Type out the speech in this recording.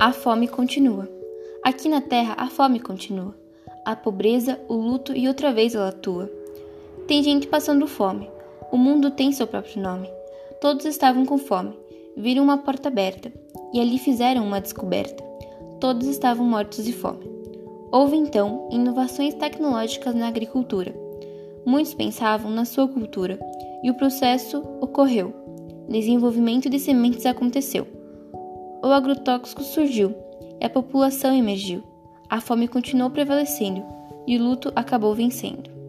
A fome continua. Aqui na terra, a fome continua. A pobreza, o luto e outra vez ela atua. Tem gente passando fome. O mundo tem seu próprio nome. Todos estavam com fome. Viram uma porta aberta e ali fizeram uma descoberta. Todos estavam mortos de fome. Houve então inovações tecnológicas na agricultura. Muitos pensavam na sua cultura e o processo ocorreu. Desenvolvimento de sementes aconteceu. O agrotóxico surgiu e a população emergiu. A fome continuou prevalecendo e o luto acabou vencendo.